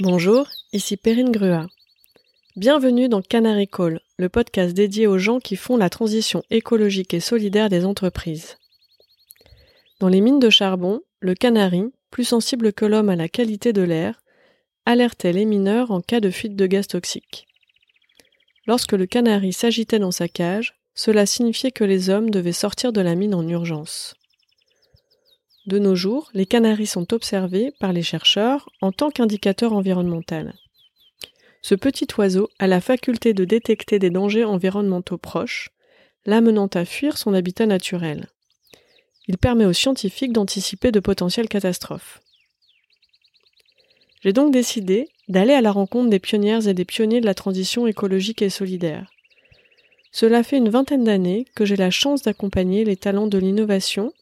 Bonjour, ici Perrine Grua. Bienvenue dans Canary Call, le podcast dédié aux gens qui font la transition écologique et solidaire des entreprises. Dans les mines de charbon, le canari, plus sensible que l'homme à la qualité de l'air, alertait les mineurs en cas de fuite de gaz toxique. Lorsque le canari s'agitait dans sa cage, cela signifiait que les hommes devaient sortir de la mine en urgence. De nos jours, les canaris sont observés par les chercheurs en tant qu'indicateur environnemental. Ce petit oiseau a la faculté de détecter des dangers environnementaux proches, l'amenant à fuir son habitat naturel. Il permet aux scientifiques d'anticiper de potentielles catastrophes. J'ai donc décidé d'aller à la rencontre des pionnières et des pionniers de la transition écologique et solidaire. Cela fait une vingtaine d'années que j'ai la chance d'accompagner les talents de l'innovation,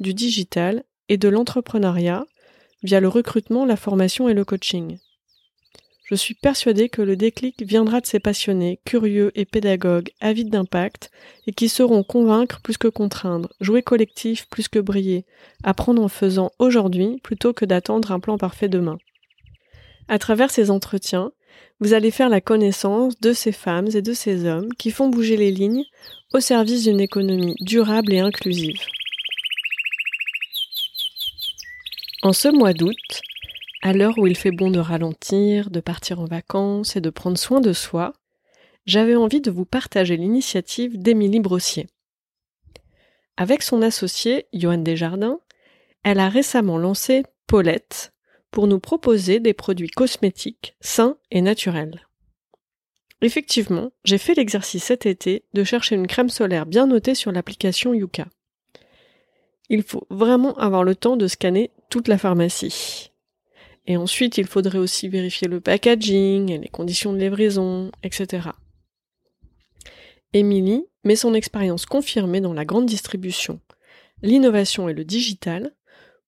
du digital et de l'entrepreneuriat via le recrutement, la formation et le coaching. Je suis persuadée que le déclic viendra de ces passionnés, curieux et pédagogues, avides d'impact, et qui sauront convaincre plus que contraindre, jouer collectif plus que briller, apprendre en faisant aujourd'hui plutôt que d'attendre un plan parfait demain. À travers ces entretiens, vous allez faire la connaissance de ces femmes et de ces hommes qui font bouger les lignes au service d'une économie durable et inclusive. En ce mois d'août, à l'heure où il fait bon de ralentir, de partir en vacances et de prendre soin de soi, j'avais envie de vous partager l'initiative d'Émilie Brossier. Avec son associé, Johan Desjardins, elle a récemment lancé Paulette pour nous proposer des produits cosmétiques sains et naturels. Effectivement, j'ai fait l'exercice cet été de chercher une crème solaire bien notée sur l'application Yuka. Il faut vraiment avoir le temps de scanner toute la pharmacie. Et ensuite, il faudrait aussi vérifier le packaging les conditions de livraison, etc. Émilie met son expérience confirmée dans la grande distribution, l'innovation et le digital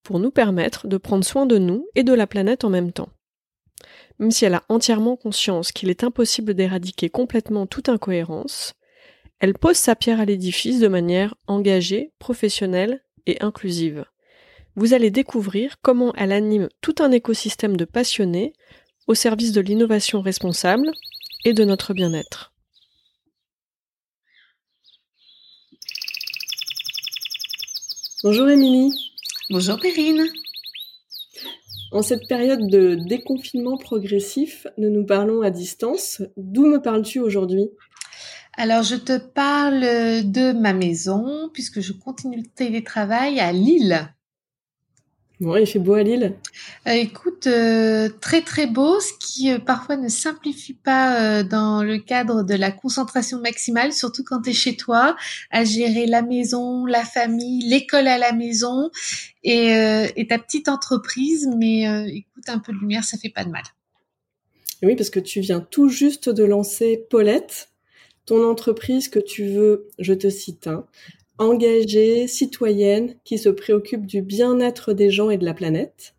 pour nous permettre de prendre soin de nous et de la planète en même temps. Même si elle a entièrement conscience qu'il est impossible d'éradiquer complètement toute incohérence, elle pose sa pierre à l'édifice de manière engagée, professionnelle et inclusive vous allez découvrir comment elle anime tout un écosystème de passionnés au service de l'innovation responsable et de notre bien-être. Bonjour Émilie. Bonjour Perrine. En cette période de déconfinement progressif, nous nous parlons à distance. D'où me parles-tu aujourd'hui? Alors, je te parle de ma maison, puisque je continue le télétravail à Lille. Bon, il fait beau à Lille. Euh, écoute, euh, très très beau, ce qui euh, parfois ne simplifie pas dans le cadre de la concentration maximale, surtout quand tu es chez toi, à gérer la maison, la famille, l'école à la maison et, et, ta petite entreprise. Mais écoute, un peu de lumière, ça fait pas de mal. Oui, parce que tu viens tout juste de lancer Paulette, ton entreprise que tu veux, je te cite, hein, engagée, citoyenne, qui se préoccupe du bien-être des gens et de la planète.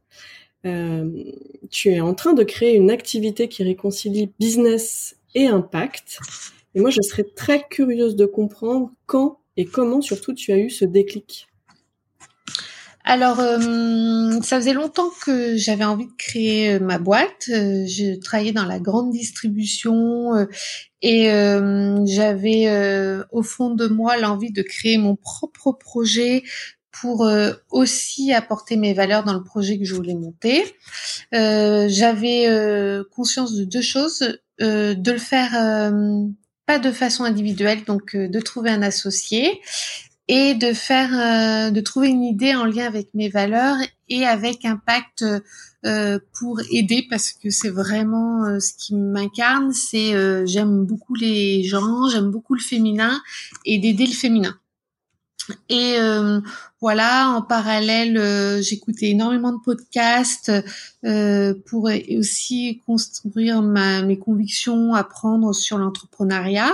Euh, tu es en train de créer une activité qui réconcilie business et impact. Et moi, je serais très curieuse de comprendre quand et comment surtout tu as eu ce déclic. Alors, euh, ça faisait longtemps que j'avais envie de créer euh, ma boîte. Euh, je travaillais dans la grande distribution et j'avais au fond de moi l'envie de créer mon propre projet pour aussi apporter mes valeurs dans le projet que je voulais monter. j'avais conscience de deux choses, de le faire pas de façon individuelle, donc de trouver un associé et de faire, euh, de trouver une idée en lien avec mes valeurs et avec impact euh, pour aider parce que c'est vraiment euh, ce qui m'incarne. C'est j'aime beaucoup les gens, j'aime beaucoup le féminin et d'aider le féminin. Et voilà, en parallèle, j'écoutais énormément de podcasts pour aussi construire ma, mes convictions, apprendre sur l'entrepreneuriat.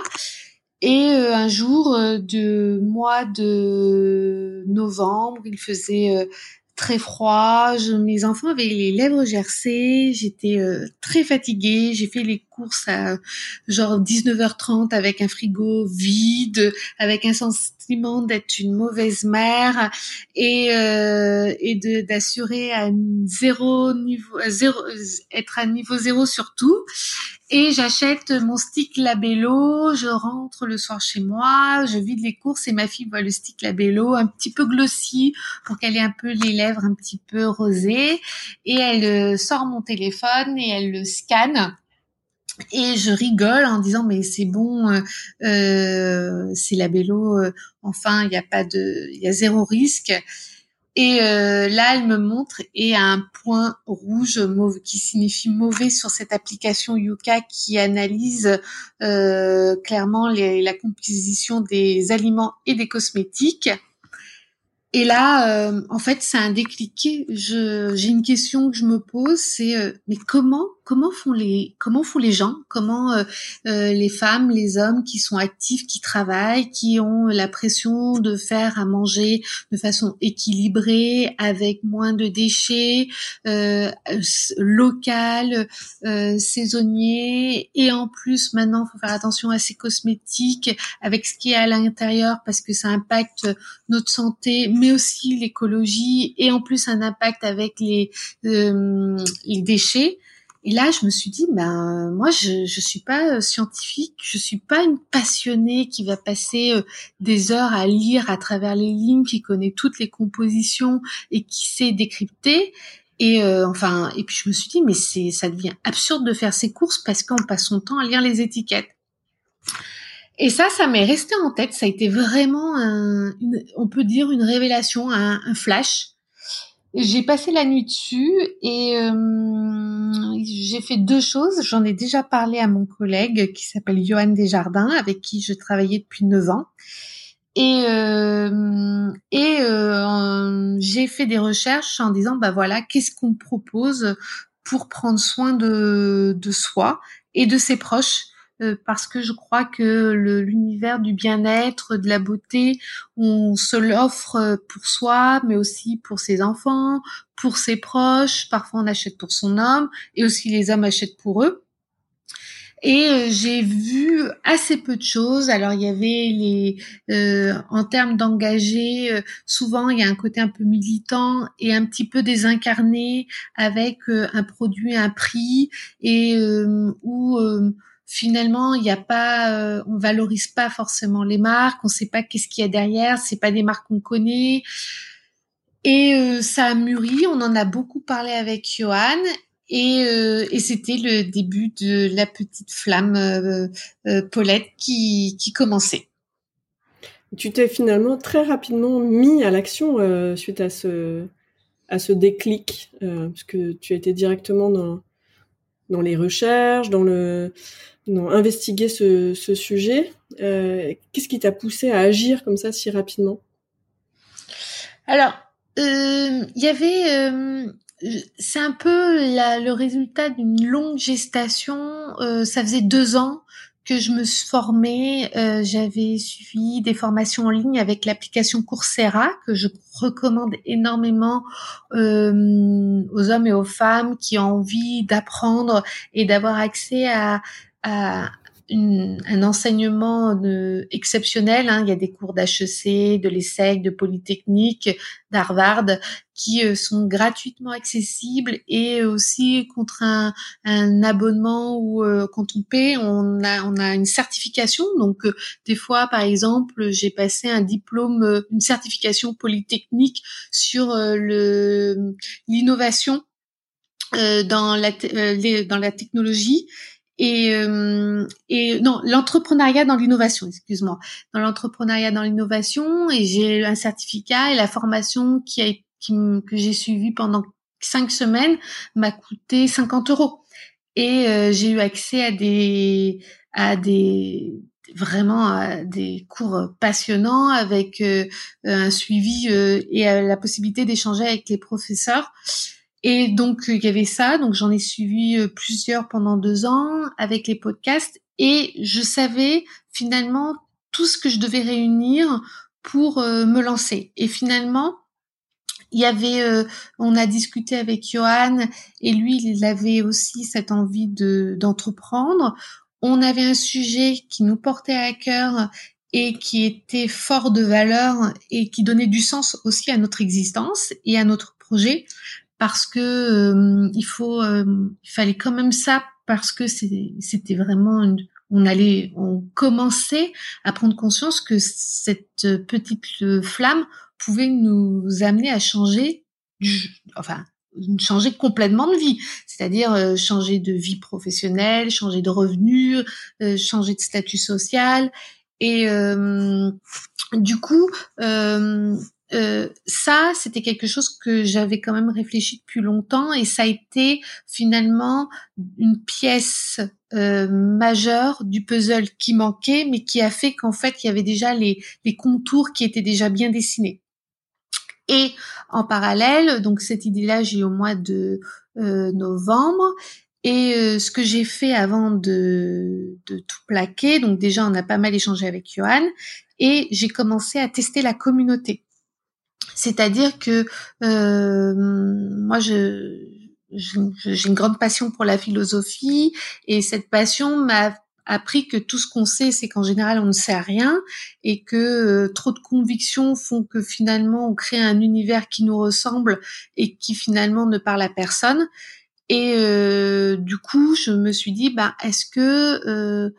Et euh, un jour euh, de mois de novembre, il faisait euh, très froid. Je, mes enfants avaient les lèvres gercées. J'étais très fatiguée. J'ai fait les courses à genre 19h30 avec un frigo vide, avec un d'être une mauvaise mère et euh, et de d'assurer à zéro niveau, zéro, être à niveau zéro surtout. Et j'achète mon stick Labello, je rentre le soir chez moi, je vide les courses et ma fille voit le stick Labello un petit peu glossy pour qu'elle ait un peu les lèvres un petit peu rosées et elle euh, sort mon téléphone et elle le scanne et je rigole en disant mais c'est bon, euh, euh c'est Labello, euh, enfin il n'y a pas de, il y a zéro risque. Et euh, là, elle me montre et un point rouge mauve, qui signifie mauvais sur cette application Yuka qui analyse euh, clairement les, la composition des aliments et des cosmétiques. Et là, euh, en fait, c'est un déclic. J'ai une question que je me pose, c'est mais comment, comment font les, comment font les gens, comment euh, les femmes, les hommes qui sont actifs, qui travaillent, qui ont la pression de faire à manger de façon équilibrée, avec moins de déchets, local, saisonnier, et en plus maintenant, faut faire attention à ces cosmétiques, avec ce qui est à l'intérieur parce que ça impacte notre santé mais aussi l'écologie et en plus un impact avec les, euh, les déchets. Et là, je me suis dit, ben moi, je je suis pas euh, scientifique, je suis pas une passionnée qui va passer euh, des heures à lire à travers les lignes, qui connaît toutes les compositions et qui sait décrypter. Et enfin, et puis je me suis dit, mais c'est ça devient absurde de faire ces courses parce qu'on passe son temps à lire les étiquettes. Et ça, ça m'est resté en tête. Ça a été vraiment, un, on peut dire, une révélation, un flash. J'ai passé la nuit dessus et euh, j'ai fait deux choses. J'en ai déjà parlé à mon collègue qui s'appelle Johan Desjardins, avec qui je travaillais depuis neuf ans. Et, euh, euh, j'ai fait des recherches en disant, bah voilà, qu'est-ce qu'on propose pour prendre soin de, de soi et de ses proches euh, parce que je crois que l'univers du bien-être, de la beauté, on se l'offre euh, pour soi, mais aussi pour ses enfants, pour ses proches. Parfois, on achète pour son homme, et aussi les hommes achètent pour eux. Et euh, j'ai vu assez peu de choses. Alors il y avait les, euh, en termes d'engagés, souvent il y a un côté un peu militant et un petit peu désincarné avec un produit, un prix et où finalement, il n'y a pas, euh, on valorise pas forcément les marques, on sait pas qu'est-ce qu'il y a derrière, c'est pas des marques qu'on connaît. Et euh, ça a mûri, on en a beaucoup parlé avec Johan et, euh, et c'était le début de la petite flamme Paulette qui, qui commençait. Tu t'es finalement très rapidement mis à l'action suite à ce à ce déclic, parce que tu étais directement dans dans les recherches, dans le non, investiguer ce, sujet. Euh, Qu'est-ce qui t'a poussé à agir comme ça si rapidement? Alors, euh, il y avait, euh, c'est un peu la, le résultat d'une longue gestation. Euh, ça faisait deux ans que je me suis formée. Euh, j'avais suivi des formations en ligne avec l'application Coursera que je recommande énormément euh, aux hommes et aux femmes qui ont envie d'apprendre et d'avoir accès à, à un enseignement de, exceptionnel. Hein. Il y a des cours d'HEC, de l'ESSEC, de Polytechnique, d'Harvard qui euh, sont gratuitement accessibles et aussi contre un, un abonnement ou euh, quand on paie, on a, on a une certification. Donc euh, des fois, par exemple, j'ai passé un diplôme, une certification polytechnique sur le l'innovation dans la dans la technologie et, euh, et non l'entrepreneuriat dans l'innovation excuse-moi. Dans l'entrepreneuriat dans l'innovation et j'ai un certificat et la formation qui a qui, que j'ai suivie pendant cinq semaines m'a coûté 50 euros. Et euh, j'ai eu accès à des à des vraiment à des cours passionnants avec euh, un suivi et la possibilité d'échanger avec les professeurs et donc il y avait ça, donc j'en ai suivi euh, plusieurs pendant deux ans avec les podcasts et je savais finalement tout ce que je devais réunir pour euh, me lancer. Et finalement, il y avait, euh, on a discuté avec Johan et lui, il avait aussi cette envie de d'entreprendre. On avait un sujet qui nous portait à cœur et qui était fort de valeur et qui donnait du sens aussi à notre existence et à notre projet parce que euh, il faut, euh, il fallait quand même ça parce que c'était vraiment une, on allait, on commençait à prendre conscience que cette petite flamme pouvait nous amener à changer, enfin, changer complètement de vie, c'est-à-dire euh, changer de vie professionnelle, changer de revenus, euh, changer de statut social. Et euh, du coup, ça, c'était quelque chose que j'avais quand même réfléchi depuis longtemps et ça a été finalement une pièce majeure du puzzle qui manquait, mais qui a fait qu'en fait, il y avait déjà les, les contours qui étaient déjà bien dessinés. Et en parallèle, donc cette idée-là, j'ai au mois de euh, novembre. Et euh, ce que j'ai fait avant de, de, tout plaquer, donc déjà on a pas mal échangé avec Johan, et j'ai commencé à tester la communauté. C'est-à-dire que euh, moi, je, j'ai une grande passion pour la philosophie, et cette passion m'a appris que tout ce qu'on sait, c'est qu'en général, on ne sait rien et que euh, trop de convictions font que finalement, on crée un univers qui nous ressemble et qui finalement ne parle à personne. Et euh, du coup, je me suis dit, bah, est-ce que euh,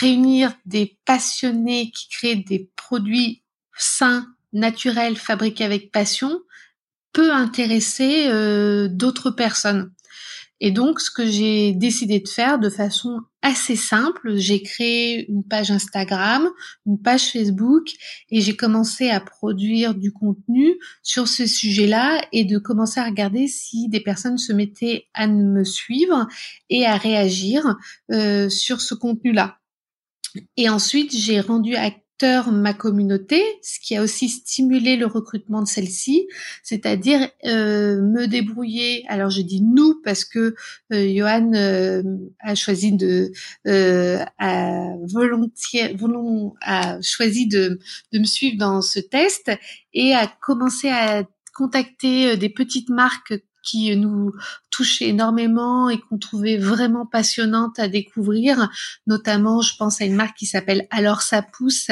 réunir des passionnés qui créent des produits sains, naturels, fabriqués avec passion, peut intéresser d'autres personnes et donc, ce que j'ai décidé de faire de façon assez simple, j'ai créé une page Instagram, une page Facebook, et j'ai commencé à produire du contenu sur ce sujet-là et de commencer à regarder si des personnes se mettaient à me suivre et à réagir euh, sur ce contenu-là. Et ensuite, j'ai rendu à ma communauté, ce qui a aussi stimulé le recrutement de celle-ci, c'est-à-dire euh, me débrouiller. Alors je dis nous parce que euh, Johan euh, a choisi de euh, a volontiers a choisi de, de me suivre dans ce test et a commencé à contacter des petites marques qui nous touchait énormément et qu'on trouvait vraiment passionnante à découvrir. Notamment, je pense à une marque qui s'appelle Alors ça pousse,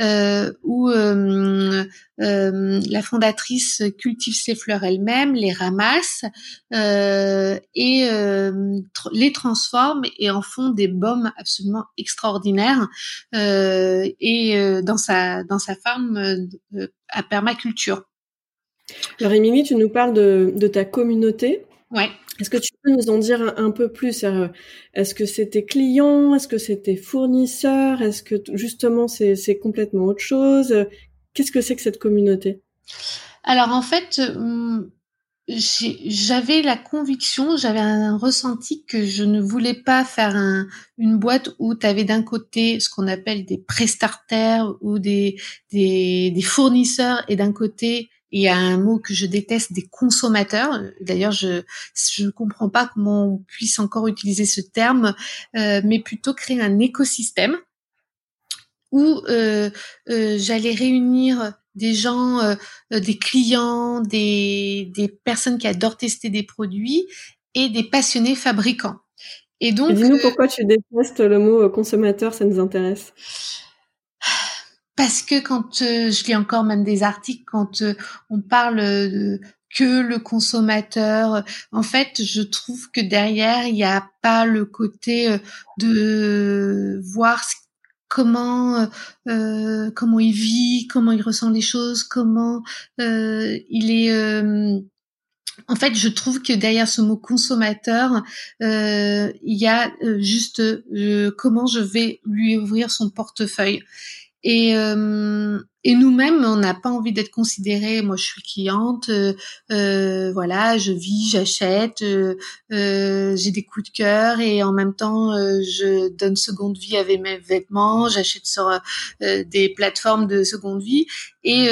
euh, où euh, euh, la fondatrice cultive ses fleurs elle-même, les ramasse euh, et euh, les transforme et en font des baumes absolument extraordinaires et dans sa dans sa ferme à permaculture. Alors Émilie, tu nous parles de, ta communauté. Ouais. Est-ce que tu peux nous en dire un, peu plus? Est-ce que c'est tes clients? Est-ce que c'est tes fournisseurs? Est-ce que justement c'est complètement autre chose? Qu'est-ce que c'est que cette communauté? Alors en fait, hum, j'avais la conviction, j'avais un ressenti que je ne voulais pas faire une boîte où tu avais d'un côté ce qu'on appelle des prestataires ou des, des, des fournisseurs et d'un côté il y a un mot que je déteste, des consommateurs. D'ailleurs, je je ne comprends pas comment on puisse encore utiliser ce terme, euh, mais plutôt créer un écosystème où euh, euh, j'allais réunir des gens, des clients, des, des personnes qui adorent tester des produits et des passionnés fabricants. Et donc, dis-nous pourquoi tu détestes le mot consommateur, ça nous intéresse parce que quand euh, je lis encore même des articles quand euh, on parle de, que le consommateur en fait je trouve que derrière il n'y a pas le côté euh, de voir comment comment il vit comment il ressent les choses comment il est en fait, je trouve que derrière ce mot consommateur, il y a juste comment je vais lui ouvrir son portefeuille. Et, euh, et nous-mêmes, on n'a pas envie d'être considérés. Moi, je suis cliente, euh, euh voilà, je vis, j'achète, euh, euh, j'ai des coups de cœur et en même temps, je donne seconde vie avec mes vêtements. J'achète sur des plateformes de seconde vie. Et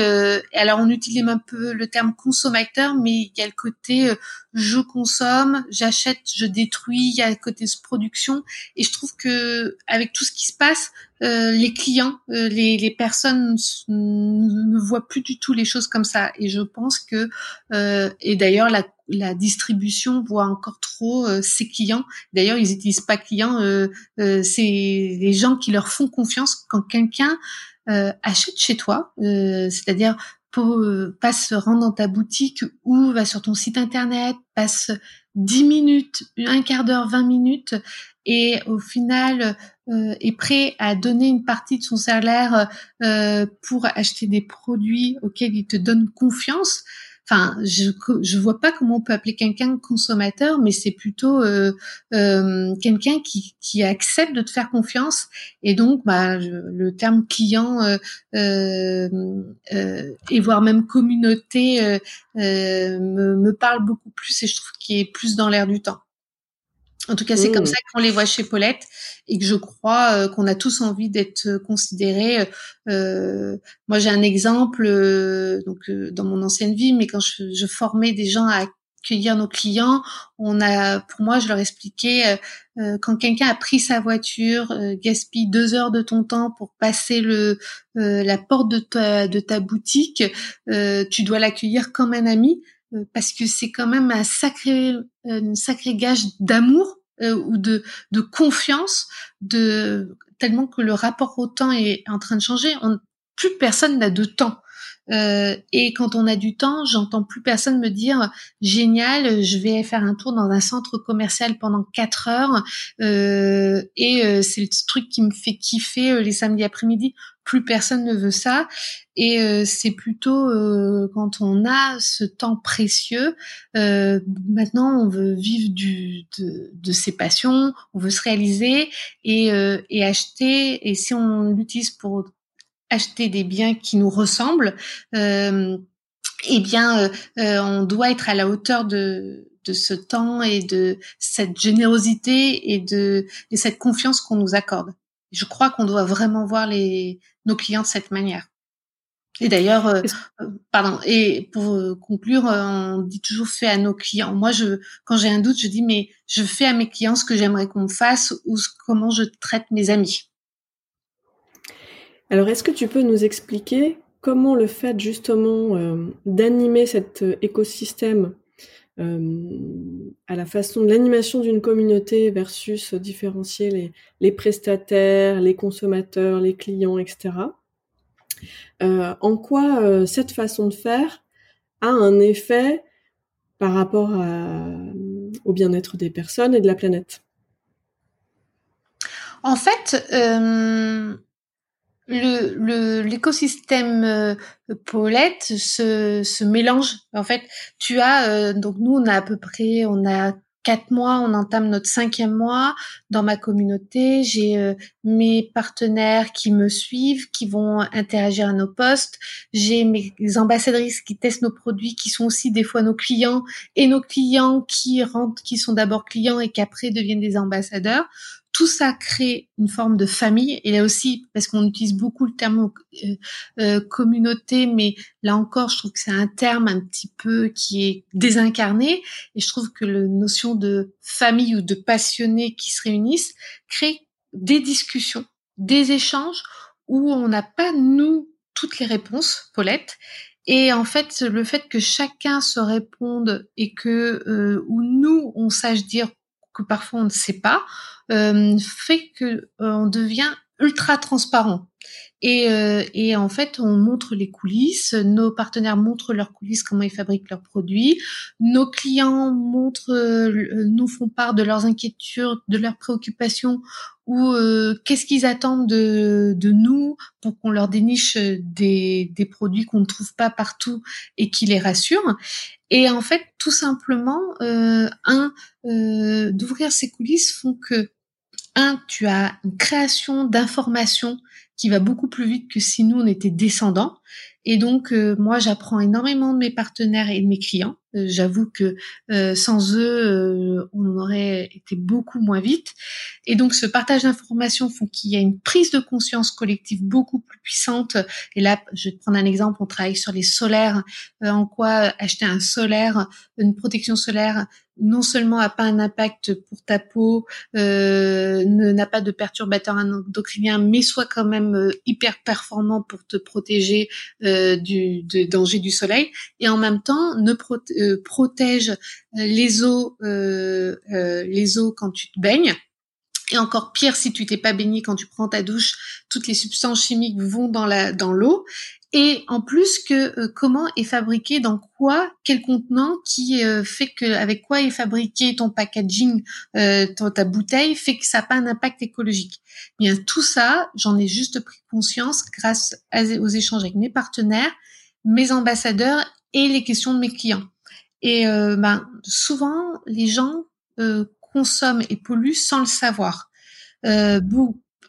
alors, on utilise un peu le terme consommateur, mais il y a le côté je consomme, j'achète, je détruis. Il y a le côté production. Et je trouve que avec tout ce qui se passe, les clients, les, les, personnes ne voient plus du tout les choses comme ça. Et je pense que, et d'ailleurs la, distribution voit encore trop ses clients. D'ailleurs, ils n'utilisent pas clients, c'est les gens qui leur font confiance quand quelqu'un achète chez toi, c'est-à-dire passe rendre dans ta boutique ou va sur ton site internet, passe 10 minutes, un quart d'heure, 20 minutes et au final euh, est prêt à donner une partie de son salaire euh, pour acheter des produits auxquels il te donne confiance, Enfin, je je vois pas comment on peut appeler quelqu'un consommateur, mais c'est plutôt euh, euh, quelqu'un qui, qui accepte de te faire confiance. Et donc, bah, le terme client euh, et voire même communauté me, me parle beaucoup plus et je trouve qu'il est plus dans l'air du temps. En tout cas, c'est comme mmh. ça qu'on les voit chez Paulette et que je crois euh, qu'on a tous envie d'être euh, considérés. Euh, moi, j'ai un exemple donc dans mon ancienne vie, mais quand je, formais des gens à accueillir nos clients, on a, pour moi, je leur expliquais quand quelqu'un a pris sa voiture, gaspille deux heures de ton temps pour passer le la porte de ta de ta boutique, tu dois l'accueillir comme un ami parce que c'est quand même un sacré, un sacré gage d'amour euh, ou de, de confiance, de tellement que le rapport au temps est en train de changer. On, plus personne n'a de temps. Euh, et quand on a du temps, j'entends plus personne me dire génial, je vais faire un tour dans un centre commercial pendant quatre heures euh, et euh, c'est le truc qui me fait kiffer euh, les samedis après-midi. Plus personne ne veut ça et euh, c'est plutôt quand on a ce temps précieux. maintenant, on veut vivre du, de, de, ses passions, on veut se réaliser et, et acheter. Et si on l'utilise pour acheter des biens qui nous ressemblent, euh, eh bien, euh, euh, on doit être à la hauteur de, de ce temps et de cette générosité et de et cette confiance qu'on nous accorde. Je crois qu'on doit vraiment voir les nos clients de cette manière. Et d'ailleurs, euh, pardon. Et pour conclure, on dit toujours fait à nos clients. Moi, je, quand j'ai un doute, je dis mais je fais à mes clients ce que j'aimerais qu'on me fasse ou comment je traite mes amis. Alors, est-ce que tu peux nous expliquer comment le fait justement euh, d'animer cet euh, écosystème euh, à la façon de l'animation d'une communauté versus différencier les, prestataires, les consommateurs, les clients, etc. en quoi cette façon de faire a un effet par rapport au bien-être des personnes et de la planète? En fait, le l'écosystème euh, Paulette se, se mélange. En fait, tu as euh, donc nous on a à peu près on a quatre mois, on entame notre cinquième mois dans ma communauté. J'ai euh, mes partenaires qui me suivent, qui vont interagir à nos postes. J'ai mes ambassadrices qui testent nos produits, qui sont aussi des fois nos clients, et nos clients qui rentrent, qui sont d'abord clients et qui après deviennent des ambassadeurs tout ça crée une forme de famille. Et là aussi, parce qu'on utilise beaucoup le terme euh, euh, communauté, mais là encore, je trouve que c'est un terme un petit peu qui est désincarné. Et je trouve que la notion de famille ou de passionnés qui se réunissent crée des discussions, des échanges où on n'a pas, nous, toutes les réponses, Paulette. Et en fait, le fait que chacun se réponde et que euh, ou nous on sache dire que parfois on ne sait pas, euh, fait que euh, on devient ultra transparent. Et, euh, et, en fait, on montre les coulisses. Nos partenaires montrent leurs coulisses, comment ils fabriquent leurs produits. Nos clients montrent, nous font part de leurs inquiétudes, de leurs préoccupations ou qu'est-ce qu'ils attendent de, de, nous pour qu'on leur déniche des, des produits qu'on ne trouve pas partout et qui les rassurent. Et en fait, tout simplement, euh, un, euh, d'ouvrir ces coulisses font que un, tu as une création d'informations qui va beaucoup plus vite que si nous on était descendants. Et donc euh, moi j'apprends énormément de mes partenaires et de mes clients. Euh, j'avoue que euh, sans eux on aurait été beaucoup moins vite. Et donc ce partage d'informations font qu'il y a une prise de conscience collective beaucoup plus puissante. Et là je vais te prendre un exemple. On travaille sur les solaires. en quoi acheter un solaire, une protection solaire non seulement a pas un impact pour ta peau, euh, n'a pas de perturbateur endocrinien, mais soit quand même euh, hyper performant pour te protéger euh, du danger du soleil, et en même temps ne euh, protège les os, les os quand tu te baignes. Et encore pire si tu t'es pas baigné quand tu prends ta douche, toutes les substances chimiques vont dans la dans l'eau et en plus que euh, comment est fabriqué, dans quoi, quel contenant qui euh, fait que avec quoi est fabriqué ton packaging, euh, ta bouteille, fait que ça n'a pas un impact écologique. Bien tout ça, j'en ai juste pris conscience grâce aux échanges avec mes partenaires, mes ambassadeurs et les questions de mes clients. Et ben souvent les gens consomment et polluent sans le savoir. Euh,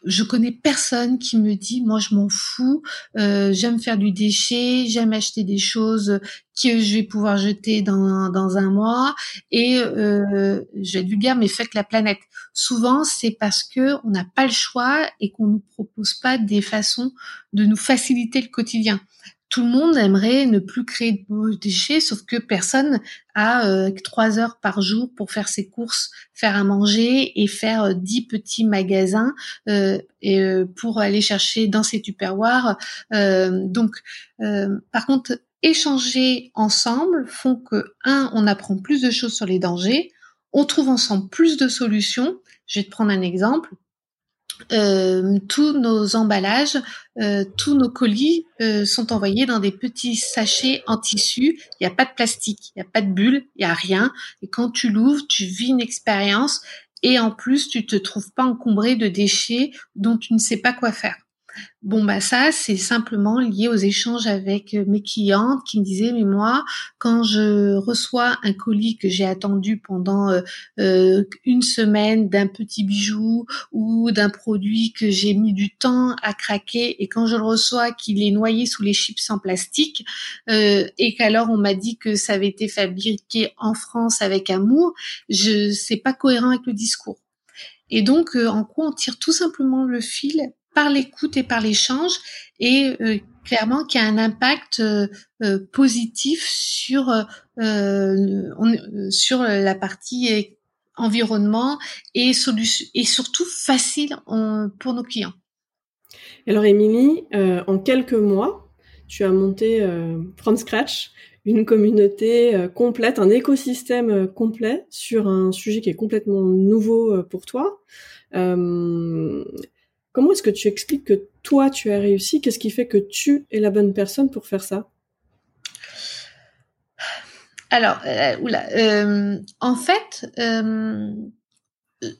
je connais personne qui me dit moi je m'en fous, euh, j'aime faire du déchet, j'aime acheter des choses que je vais pouvoir jeter dans, dans un mois et euh, je vais mais faites la planète. Souvent c'est parce que on n'a pas le choix et qu'on nous propose pas des façons de nous faciliter le quotidien tout le monde aimerait ne plus créer de déchets, sauf que personne a euh, trois heures par jour pour faire ses courses, faire à manger et faire euh, dix petits magasins euh, et, pour aller chercher dans ses tupperwares. donc, par contre, échanger ensemble font que un, on apprend plus de choses sur les dangers, on trouve ensemble plus de solutions. Je vais te prendre un exemple. Euh, tous nos emballages, euh, tous nos colis euh, sont envoyés dans des petits sachets en tissu. Il n'y a pas de plastique, il n'y a pas de bulle, il n'y a rien. Et quand tu l'ouvres, tu vis une expérience et en plus, tu te trouves pas encombré de déchets dont tu ne sais pas quoi faire. Bon bah ça c'est simplement lié aux échanges avec euh, mes clientes qui me disaient mais moi quand je reçois un colis que j'ai attendu pendant euh, euh, une semaine d'un petit bijou ou d'un produit que j'ai mis du temps à craquer et quand je le reçois qu'il est noyé sous les chips en plastique et qu'alors on m'a dit que ça avait été fabriqué en France avec amour, je c'est pas cohérent avec le discours. Et donc, en quoi on tire tout simplement le fil par l'écoute et par l'échange et euh, clairement qui a un impact euh, euh, positif sur la partie environnement et solution et surtout facile pour nos clients. Alors Émilie, en quelques mois, tu as monté from scratch une communauté complète, un écosystème complet sur un sujet qui est complètement nouveau pour toi. Comment est-ce que tu expliques que toi, tu as réussi? Qu'est-ce qui fait que tu es la bonne personne pour faire ça? Alors, euh, euh, en fait, euh,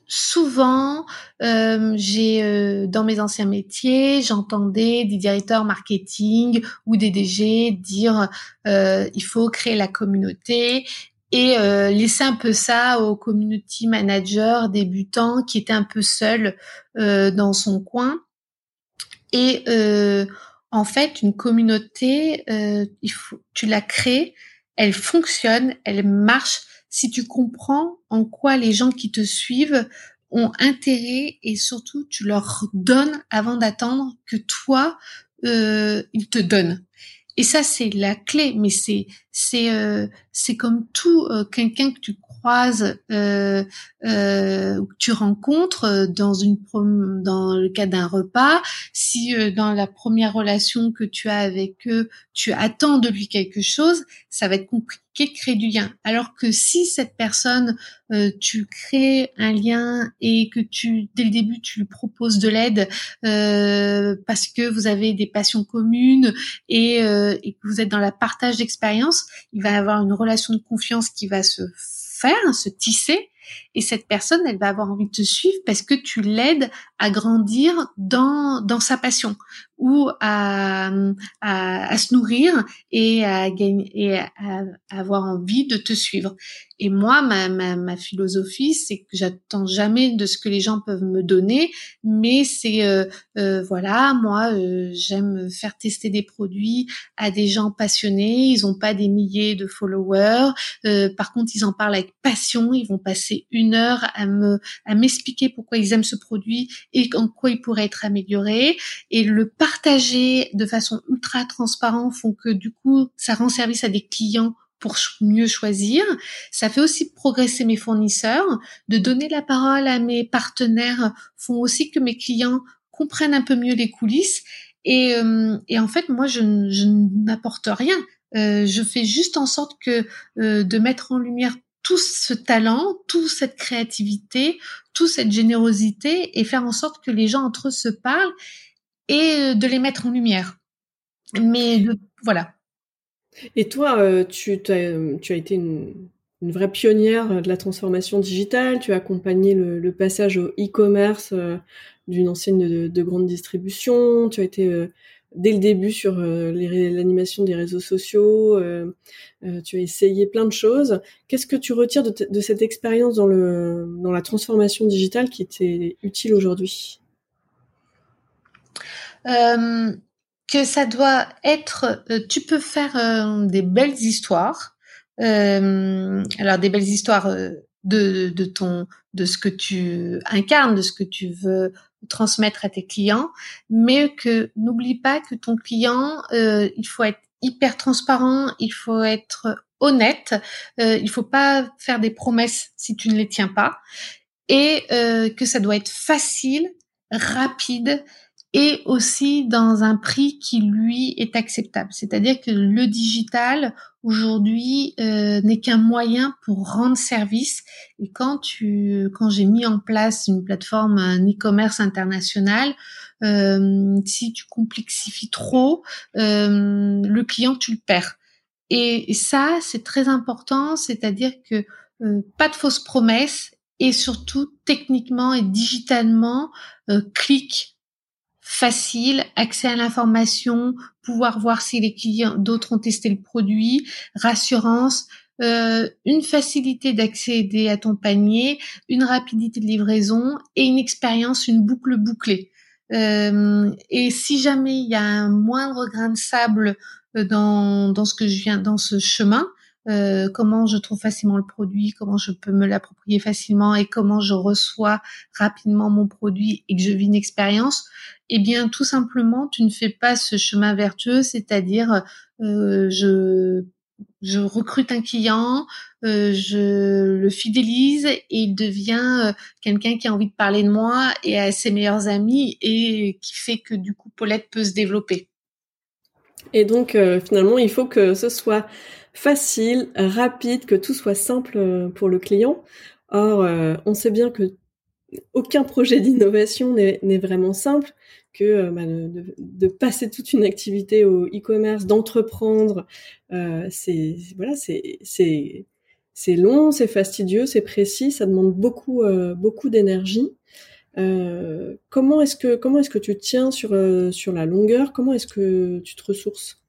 souvent, j'ai dans mes anciens métiers, j'entendais des directeurs marketing ou des DG dire il faut créer la communauté et euh, laisser un peu ça aux community managers débutants qui étaient un peu seuls euh, dans son coin. Et euh, en fait, une communauté, il faut, tu la crées, elle fonctionne, elle marche si tu comprends en quoi les gens qui te suivent ont intérêt et surtout tu leur donnes avant d'attendre que toi ils te donnent. Et ça, c'est la clé, mais c'est c'est euh, c'est comme tout euh, quelqu'un que tu croises, euh, euh, que tu rencontres euh, dans une dans le cas d'un repas. Si dans la première relation que tu as avec eux, tu attends de lui quelque chose, ça va être compliqué de créer du lien. Alors que si cette personne, euh, tu crées un lien et que tu, dès le début, tu lui proposes de l'aide euh, parce que vous avez des passions communes et, euh, et que vous êtes dans la partage d'expérience, il va avoir une relation de confiance qui va se faire, se tisser. Et cette personne, elle va avoir envie de te suivre parce que tu l'aides à grandir dans, dans sa passion ou à, à, à se nourrir et à gagner et à, avoir envie de te suivre. Et moi, ma, ma, ma philosophie, c'est que j'attends jamais de ce que les gens peuvent me donner, mais c'est euh, euh, voilà, moi, euh, j'aime faire tester des produits à des gens passionnés. Ils ont pas des milliers de followers. par contre, ils en parlent avec passion. Ils vont passer une heure à me à m'expliquer pourquoi ils aiment ce produit et en quoi il pourrait être amélioré et le partager de façon ultra transparente font que du coup ça rend service à des clients pour mieux choisir. Ça fait aussi progresser mes fournisseurs. De donner la parole à mes partenaires font aussi que mes clients comprennent un peu mieux les coulisses. Et, euh, et en fait, moi, je, je n'apporte rien. Euh, je fais juste en sorte que euh, de mettre en lumière tout ce talent, toute cette créativité, toute cette générosité et faire en sorte que les gens entre eux se parlent et de les mettre en lumière. Mais voilà. Et toi, euh, tu, as, tu as été une, vraie pionnière de la transformation digitale. Tu as accompagné le, passage au e-commerce euh, d'une enseigne de, de, grande distribution. Tu as été euh, dès le début sur l'animation des réseaux sociaux. tu as essayé plein de choses. Qu'est-ce que tu retires de, cette expérience dans, dans la transformation digitale qui était utile aujourd'hui? Que ça doit être, euh, tu peux faire euh, des belles histoires. Euh, alors des belles histoires de, de ton, de ce que tu incarnes, de ce que tu veux transmettre à tes clients, mais que n'oublie pas que ton client, il faut être hyper transparent, il faut être honnête, euh, il faut pas faire des promesses si tu ne les tiens pas, et que ça doit être facile, rapide et aussi dans un prix qui lui est acceptable. C'est-à-dire que le digital aujourd'hui euh, n'est qu'un moyen pour rendre service. Et quand tu, quand j'ai mis en place une plateforme, un e-commerce international, euh, si tu complexifies trop, euh, le client tu le perds. Et, ça, c'est très important. C'est-à-dire que pas de fausses promesses et surtout techniquement et digitalement, clique facile, accès à l'information, pouvoir voir si les clients d'autres ont testé le produit, rassurance, euh, une facilité d'accéder à ton panier, une rapidité de livraison et une expérience, une boucle bouclée. Euh, et si jamais il y a un moindre grain de sable euh, dans, dans ce que je viens, dans ce chemin, euh, comment je trouve facilement le produit, comment je peux me l'approprier facilement et comment je reçois rapidement mon produit et que je vis une expérience, eh bien tout simplement tu ne fais pas ce chemin vertueux, c'est-à-dire euh, je je recrute un client, euh, je le fidélise et il devient euh, quelqu'un qui a envie de parler de moi et à ses meilleurs amis et qui fait que du coup Paulette peut se développer. Et donc euh, finalement il faut que ce soit facile, rapide, que tout soit simple euh, pour le client. Or, euh, on sait bien que aucun projet d'innovation n'est vraiment simple, que euh, bah, de, passer toute une activité au e-commerce, d'entreprendre, c'est voilà, c'est c'est long, c'est fastidieux, c'est précis, ça demande beaucoup beaucoup d'énergie. comment est-ce que comment est-ce que tu tiens sur sur la longueur? Comment est-ce que tu te ressources?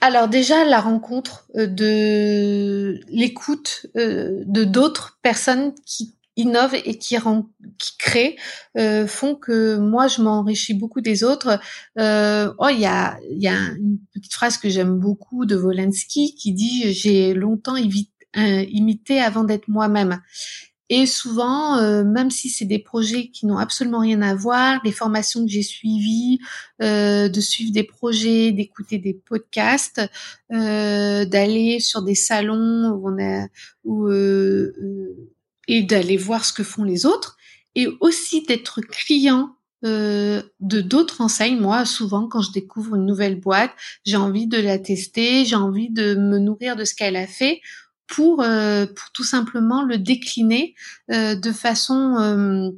Alors déjà la rencontre euh, de l'écoute euh, de d'autres personnes qui innovent et qui, créent euh, font que moi je m'enrichis beaucoup des autres. oh il y a il y a une petite phrase que j'aime beaucoup de Volensky qui dit j'ai longtemps imité avant d'être moi-même. Et souvent, euh, même si c'est des projets qui n'ont absolument rien à voir, les formations que j'ai suivies, euh, de suivre des projets, d'écouter des podcasts, euh, d'aller sur des salons où on a, et d'aller voir ce que font les autres, et aussi d'être client de d'autres enseignes. Moi, souvent, quand je découvre une nouvelle boîte, j'ai envie de la tester, j'ai envie de me nourrir de ce qu'elle a fait pour, euh, pour tout simplement le décliner euh, de façon euh,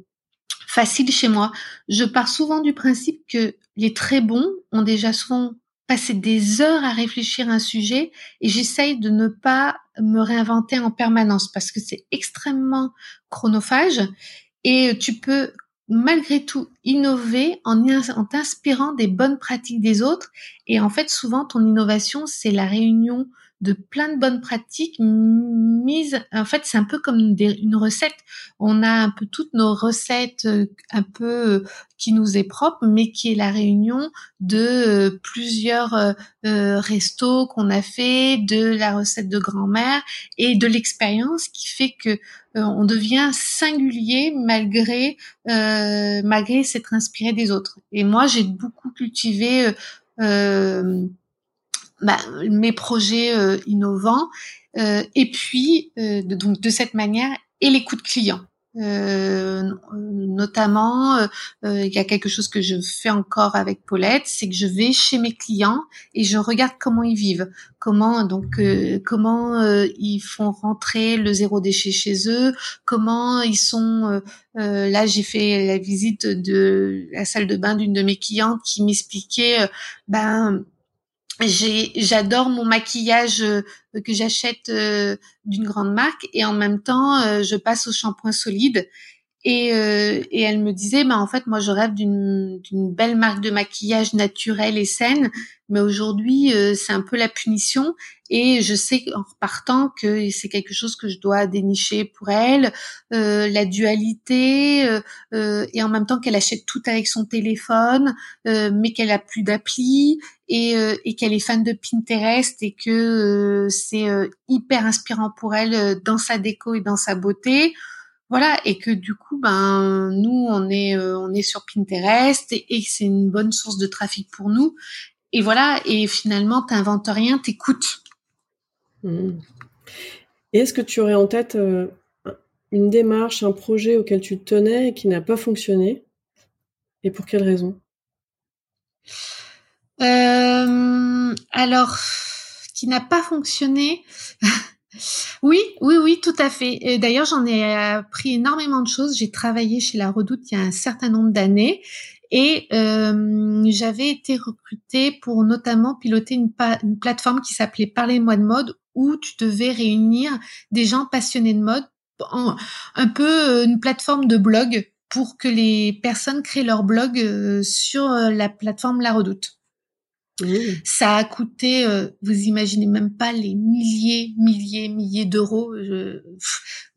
facile chez moi. Je pars souvent du principe que les très bons ont déjà souvent passé des heures à réfléchir à un sujet et j'essaye de ne pas me réinventer en permanence parce que c'est extrêmement chronophage et tu peux malgré tout innover en, en t'inspirant des bonnes pratiques des autres et en fait souvent ton innovation c'est la réunion de plein de bonnes pratiques mises. En fait, c'est un peu comme une recette. On a un peu toutes nos recettes euh, un peu euh, qui nous est propre, mais qui est la réunion de euh, plusieurs restos qu'on a fait, de la recette de grand-mère et de l'expérience qui fait que on devient singulier malgré malgré s'être inspiré des autres. Et moi, j'ai beaucoup cultivé bah, mes projets innovants. et puis, donc de cette manière, et l'écoute client. Euh, notamment, euh, euh, il y a quelque chose que je fais encore avec Paulette, c'est que je vais chez mes clients et je regarde comment ils vivent, comment donc comment ils font rentrer le zéro déchet chez eux, comment ils sont. là, j'ai fait la visite de la salle de bain d'une de mes clientes qui m'expliquait, ben j'adore mon maquillage euh, que j'achète euh, d'une grande marque et en même temps euh, je passe au shampoing solide et, et elle me disait bah en fait moi je rêve d'une belle marque de maquillage naturelle et saine mais aujourd'hui c'est un peu la punition et je sais en repartant que c'est quelque chose que je dois dénicher pour elle la dualité et en même temps qu'elle achète tout avec son téléphone mais qu'elle a plus d'appli et, euh, et qu'elle est fan de Pinterest et que euh, c'est euh, hyper inspirant pour elle dans sa déco et dans sa beauté. Voilà, et que du coup, ben nous, on est on est sur Pinterest et, et c'est une bonne source de trafic pour nous. Et voilà, et finalement, t'inventes rien, t'écoutes. Mmh. Et est-ce que tu aurais en tête une démarche, un projet auquel tu tenais et qui n'a pas fonctionné? Et pour quelle raison? Euh, alors, qui n'a pas fonctionné? oui, oui, oui, tout à fait. D'ailleurs, j'en ai appris énormément de choses. J'ai travaillé chez La Redoute il y a un certain nombre d'années et euh, j'avais été recrutée pour notamment piloter une, plateforme qui s'appelait Parlez-moi de mode où tu devais réunir des gens passionnés de mode, un peu euh, une plateforme de blog pour que les personnes créent leur blog euh, sur la plateforme La Redoute. Ça a coûté, euh, vous imaginez même pas les milliers, milliers, milliers d'euros euh,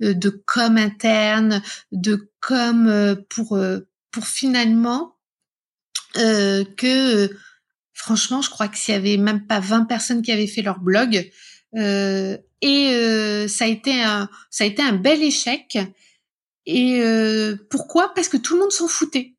de com interne, de com pour pour finalement que franchement, je crois que s'il y avait même pas 20 personnes qui avaient fait leur blog et ça a été un ça a été un bel échec. Et pourquoi? Parce que tout le monde s'en foutait.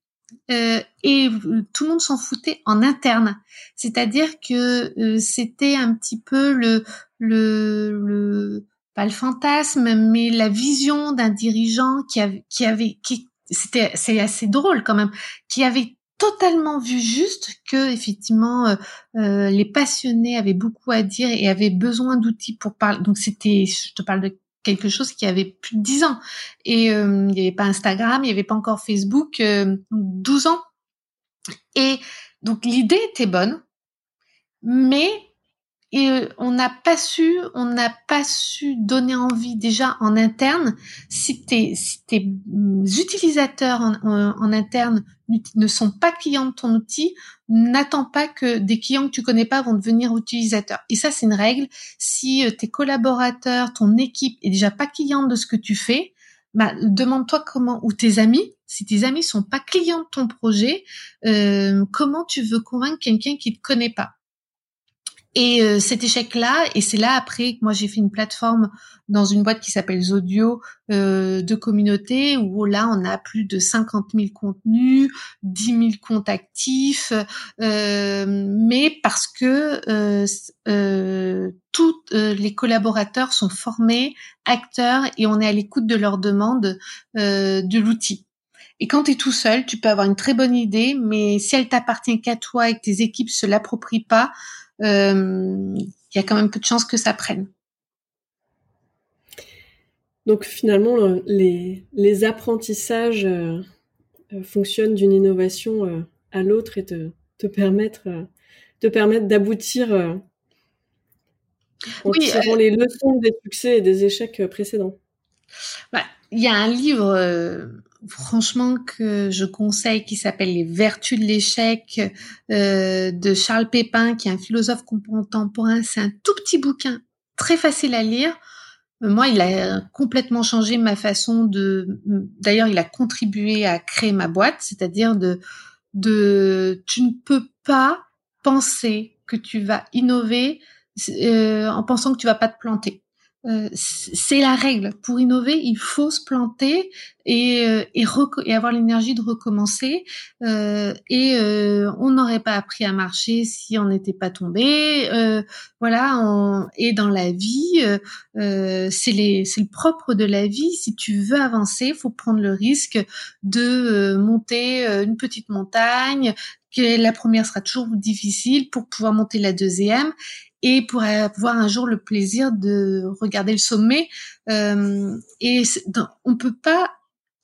Euh, et tout le monde s'en foutait en interne. C'est-à-dire que euh, c'était un petit peu le, le, le, pas le fantasme, mais la vision d'un dirigeant qui avait, qui avait, qui, c'était, c'est assez drôle quand même, qui avait totalement vu juste que effectivement euh, les passionnés avaient beaucoup à dire et avaient besoin d'outils pour parler. Donc c'était, je te parle de quelque chose qui avait plus de 10 ans. Et euh, il n'y avait pas Instagram, il n'y avait pas encore Facebook, euh, 12 ans. Et donc l'idée était bonne, mais et euh, on n'a pas su, on n'a pas su donner envie déjà en interne. Si tes, utilisateurs en, en, interne ne sont pas clients de ton outil, n'attends pas que des clients que tu connais pas vont devenir utilisateurs. Et ça, c'est une règle. Si euh, tes collaborateurs, ton équipe est déjà pas cliente de ce que tu fais, bah, demande-toi comment, ou tes amis, si tes amis sont pas clients de ton projet, euh, comment tu veux convaincre quelqu'un qui te connaît pas et euh, cet échec-là, et c'est là après que moi j'ai fait une plateforme dans une boîte qui s'appelle Zodio euh, de communauté où là on a plus de 50 000 contenus, 10 000 comptes actifs, euh, mais parce que euh, euh tous les collaborateurs sont formés, acteurs et on est à l'écoute de leurs demandes de l'outil. Et quand tu es tout seul, tu peux avoir une très bonne idée, mais si elle t'appartient qu'à toi et que tes équipes se l'approprient pas, euh, il y a quand même peu de chances que ça prenne. Donc finalement, les, les apprentissages euh, euh, fonctionnent d'une innovation à l'autre et te, te te permettre d'aboutir en oui, tirant les leçons des succès et des échecs précédents. Bah, il y a un livre franchement que je conseille qui s'appelle Les Vertus de l'échec euh, de Charles Pépin, qui est un philosophe contemporain. C'est un tout petit bouquin, très facile à lire. Euh, moi, il a complètement changé ma façon de. D'ailleurs, il a contribué à créer ma boîte, c'est-à-dire de de. Tu ne peux pas penser que tu vas innover euh, en pensant que tu vas pas te planter. Euh, c'est la règle. Pour innover, il faut se planter et, euh, et, et avoir l'énergie de recommencer. Euh, et euh, on n'aurait pas appris à marcher si on n'était pas tombé. voilà. On, et dans la vie, c'est le propre de la vie. Si tu veux avancer, faut prendre le risque de monter une petite montagne. Que la première sera toujours difficile pour pouvoir monter la deuxième et pour avoir un jour le plaisir de regarder le sommet. Euh, et on peut pas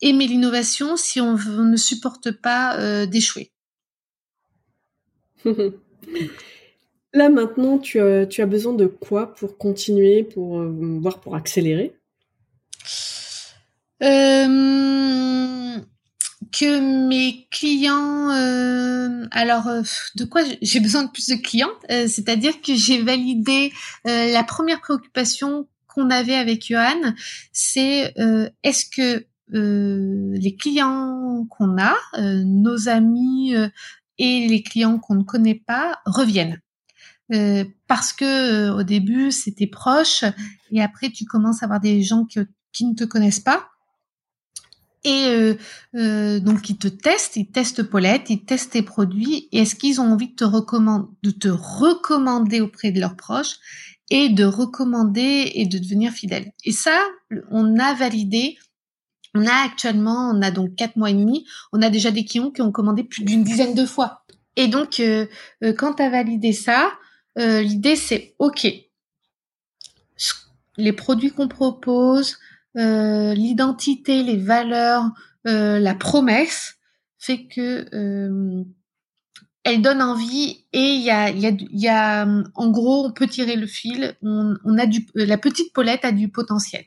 aimer l'innovation si on, ne supporte pas euh, d'échouer. Là maintenant, tu as, tu as, besoin de quoi pour continuer, pour euh, voir pour accélérer? Euh, que mes clients, euh, alors euh, de quoi j'ai besoin de plus de clients, euh, c'est-à-dire que j'ai validé la première préoccupation qu'on avait avec Johan, c'est est-ce que les clients qu'on a, nos amis et les clients qu'on ne connaît pas reviennent. parce que au début c'était proche et après tu commences à avoir des gens qui ne te connaissent pas et euh, euh, donc ils te testent, ils testent Paulette, ils testent tes produits. Et est-ce qu'ils ont envie de te recommander, de te recommander auprès de leurs proches et de recommander et de devenir fidèle. Et ça, on a validé. On a actuellement, on a donc quatre mois et demi, on a déjà des clients qui ont commandé plus d'une dizaine de fois. Et donc, euh, euh quand tu as validé ça, euh, l'idée c'est OK. Les produits qu'on propose, l'identité, les valeurs, euh, la promesse fait que euh, elle donne envie et il y a, y, a, y a, en gros, on peut tirer le fil. On, a du, la petite Paulette a du potentiel.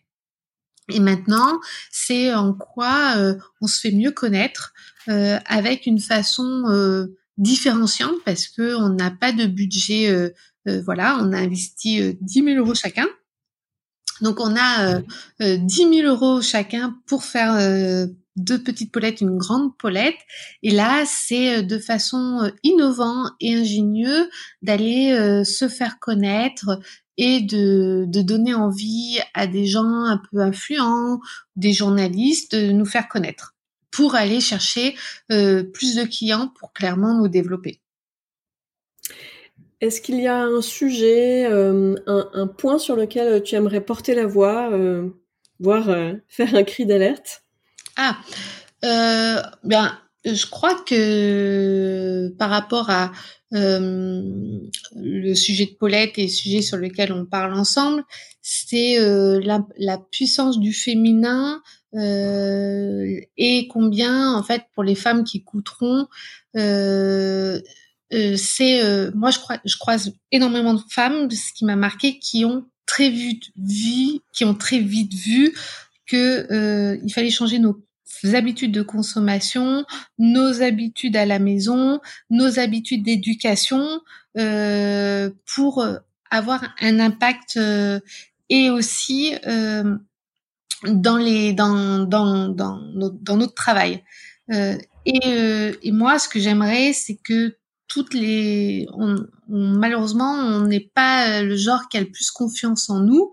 Et maintenant, c'est en quoi on se fait mieux connaître avec une façon différenciante parce que on n'a pas de budget. voilà, on a investi 10 000 euros chacun. Donc on a euh, 10 euh, 000 euros chacun pour faire euh, deux petites polettes, une grande polette. Et là, c'est euh, de façon innovante et ingénieuse d'aller se faire connaître et de, de, donner envie à des gens un peu influents, des journalistes, de nous faire connaître pour aller chercher plus de clients pour clairement nous développer. Est-ce qu'il y a un sujet, euh, un, point sur lequel tu aimerais porter la voix, euh, voire euh, faire un cri d'alerte? Ah, bien, je crois que par rapport à le sujet de Paulette et le sujet sur lequel on parle ensemble, c'est la, puissance du féminin et combien, en fait, pour les femmes qui coûteront, euh, c'est euh, moi je crois je croise énormément de femmes ce qui m'a marqué qui ont très vite vu qui ont très vite vu que euh, il fallait changer nos habitudes de consommation, nos habitudes à la maison, nos habitudes d'éducation euh, pour avoir un impact et aussi dans les dans dans dans notre, dans notre travail. et, et moi, ce que j'aimerais, c'est que les, malheureusement, on n'est pas le genre qui a le plus confiance en nous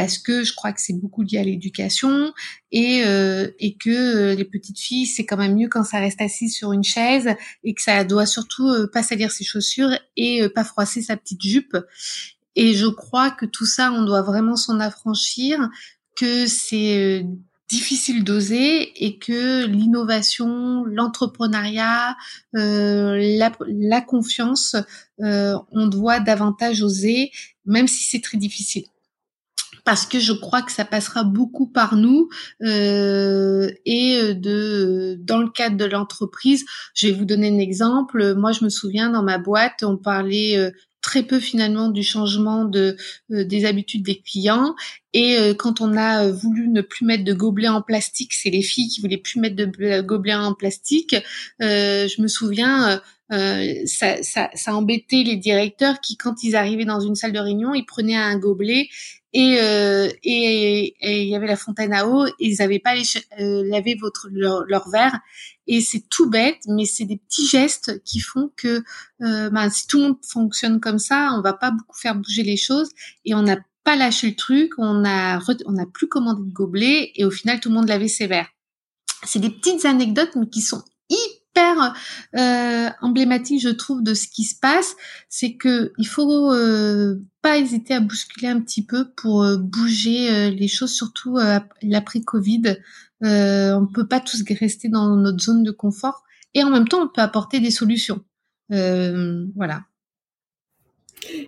parce que je crois que c'est beaucoup lié à l'éducation et euh, et que euh, les petites filles c'est quand même mieux quand ça reste assis sur une chaise et que ça doit surtout euh, pas salir ses chaussures et pas froisser sa petite jupe. Et je crois que tout ça on doit vraiment s'en affranchir que c'est difficile d'oser et que l'innovation, l'entrepreneuriat, euh, la, confiance, euh, on doit davantage oser, même si c'est très difficile. Parce que je crois que ça passera beaucoup par nous euh, et de dans le cadre de l'entreprise, je vais vous donner un exemple. Moi, je me souviens dans ma boîte, on parlait très peu finalement du changement de euh, des habitudes des clients. Et euh, quand on a euh, voulu ne plus mettre de gobelets en plastique c'est les filles qui voulaient plus mettre de gobelets en plastique. Je me souviens ça, ça, ça embêtait les directeurs qui quand ils arrivaient dans une salle de réunion ils prenaient un gobelet et et il y avait la fontaine à eau. Et ils n'avaient pas les, lavé votre leur, verre. Et c'est tout bête, mais c'est des petits gestes qui font que euh, ben, si tout le monde fonctionne comme ça, on va pas beaucoup faire bouger les choses et on a pas lâché le truc, on a on a plus commandé de gobelets et au final tout le monde l'avait sévère. C'est des petites anecdotes mais qui sont euh, emblématiques je trouve de ce qui se passe, c'est que il faut euh, pas hésiter à bousculer un petit peu pour euh, bouger les choses surtout l'après Covid. on peut pas tous rester dans notre zone de confort et en même temps on peut apporter des solutions. voilà.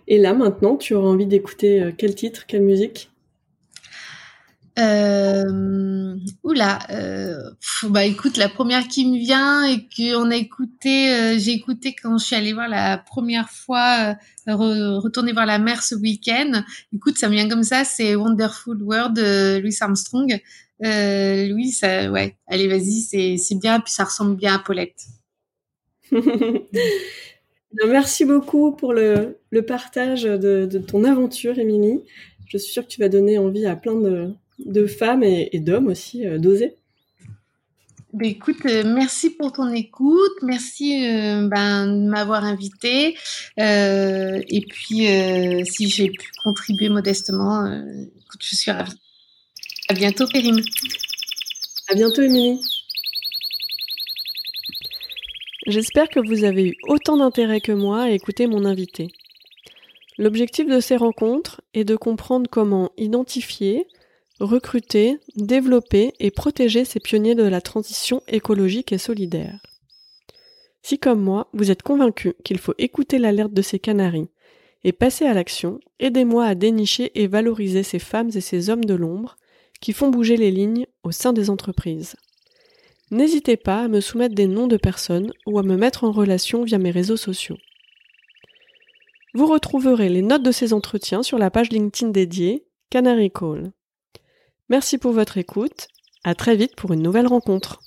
Et là, maintenant, tu auras envie d'écouter quel titre, quelle musique? Euh, oula, euh, bah écoute, la première qui me vient et qu'on a écouté, euh, j'ai écouté quand je suis allée voir la première fois, retourner voir la mer ce week-end. Écoute, ça me vient comme ça, c'est Wonderful World de Louis Armstrong. Louis, ça, ouais, allez, vas-y, c'est c'est bien, puis ça ressemble bien à Paulette. Merci beaucoup pour le, partage de, ton aventure, Émilie. Je suis sûre que tu vas donner envie à plein de, femmes et, d'hommes aussi euh, d'oser. Ben écoute, euh, merci pour ton écoute, merci euh, ben, de m'avoir invité. et puis, si j'ai pu contribuer modestement, écoute, je suis ravie. À bientôt, Périm. À bientôt, Émilie. J'espère que vous avez eu autant d'intérêt que moi à écouter mon invité. L'objectif de ces rencontres est de comprendre comment identifier, recruter, développer et protéger ces pionniers de la transition écologique et solidaire. Si comme moi, vous êtes convaincu qu'il faut écouter l'alerte de ces canaris et passer à l'action, aidez-moi à dénicher et valoriser ces femmes et ces hommes de l'ombre qui font bouger les lignes au sein des entreprises. N'hésitez pas à me soumettre des noms de personnes ou à me mettre en relation via mes réseaux sociaux. Vous retrouverez les notes de ces entretiens sur la page LinkedIn dédiée Canary Call. Merci pour votre écoute. À très vite pour une nouvelle rencontre.